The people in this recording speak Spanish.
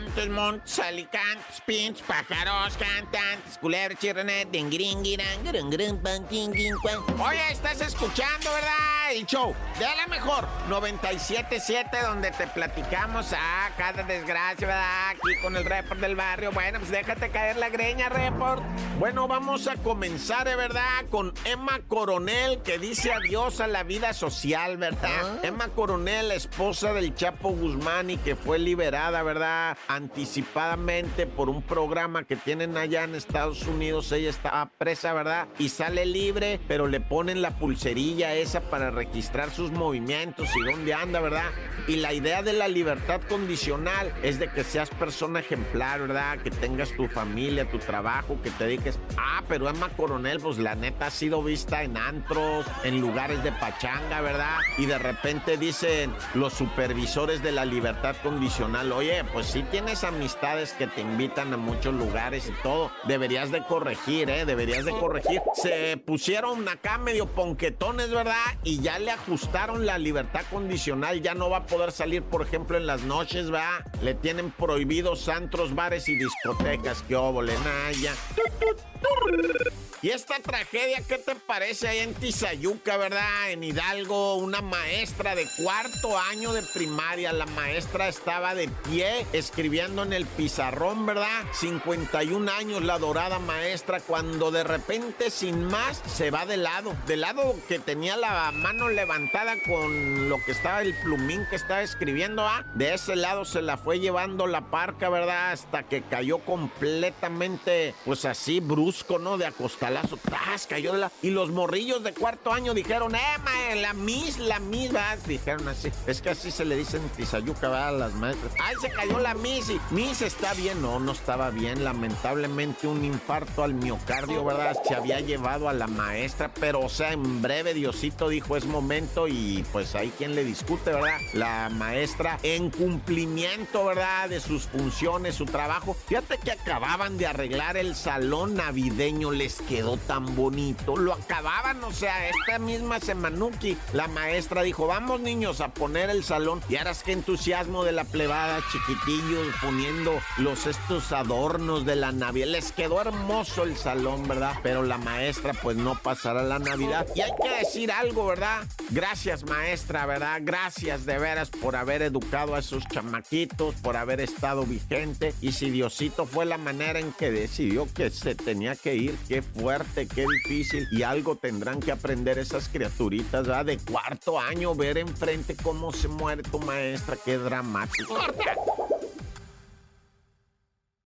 montes, montes, alicantes, pintos, pájaros, cantantes, culebras, chirronet, dingiringiran, grun, pan, Oye, estás escuchando, ¿verdad? El show de la mejor 97.7 donde te platicamos a cada desgracia, ¿verdad? Aquí con el report del barrio. Bueno, pues déjate caer la greña, report. Bueno, vamos a comenzar, ¿de verdad? Con Emma Coronel, que dice adiós a la vida social, ¿verdad? Ah. Emma Coronel, esposa del Chapo Guzmán y que fue liberada, ¿verdad? Anticipadamente por un programa que tienen allá en Estados Unidos. Ella estaba presa, ¿verdad? Y sale libre, pero le ponen la pulserilla esa para registrar sus movimientos y dónde anda, ¿verdad? Y la idea de la libertad condicional es de que seas persona ejemplar, ¿verdad? Que tengas tu familia, tu trabajo, que te dediques. Ah, pero Emma Coronel, pues la neta ha sido vista en antros, en lugares de pachanga, ¿verdad? Y de repente dicen los supervisores de la libertad condicional, oye, pues si tienes amistades que te invitan a muchos lugares y todo, deberías de corregir, ¿eh? Deberías de corregir. Se pusieron acá medio ponquetones, ¿verdad? Y ya le ajustaron la libertad condicional, ya no va a poder salir, por ejemplo, en las noches, ¿verdad? Le tienen prohibidos antros, bares y discotecas, que óvole, naya. Y esta tragedia, ¿qué te parece ahí en Tizayuca, verdad? En Hidalgo, una maestra de cuarto año de primaria, la maestra estaba de pie escribiendo en el pizarrón, ¿verdad? 51 años la dorada maestra, cuando de repente, sin más, se va de lado, del lado que tenía la mano levantada con lo que estaba el plumín que estaba escribiendo, ¿ah? De ese lado se la fue llevando la parca, ¿verdad? Hasta que cayó completamente, pues así, brusco, ¿no? De acostar Cayó la... Y los morrillos de cuarto año dijeron, ¡eh, la mis, la mis! Dijeron así. Es que así se le dicen Tizayuca, ¿verdad? A las maestras. ¡Ay, se cayó la mis! Y está bien. No, no estaba bien. Lamentablemente un infarto al miocardio, ¿verdad? Se había llevado a la maestra. Pero, o sea, en breve Diosito dijo, es momento. Y pues ahí quien le discute, ¿verdad? La maestra en cumplimiento, ¿verdad? De sus funciones, su trabajo. Fíjate que acababan de arreglar el salón navideño. Les quedó quedó tan bonito. Lo acababan, o sea, esta misma Semanuki, la maestra dijo, vamos niños a poner el salón. Y ahora es que entusiasmo de la plebada, chiquitillos, poniendo los estos adornos de la Navidad. Les quedó hermoso el salón, ¿verdad? Pero la maestra pues no pasará la Navidad. Y hay que decir algo, ¿verdad? Gracias maestra, ¿verdad? Gracias de veras por haber educado a esos chamaquitos, por haber estado vigente. Y si Diosito fue la manera en que decidió que se tenía que ir, qué fue fuerte, qué difícil. Y algo tendrán que aprender esas criaturitas, ¿verdad? De cuarto año, ver enfrente cómo se muere tu maestra, qué dramático.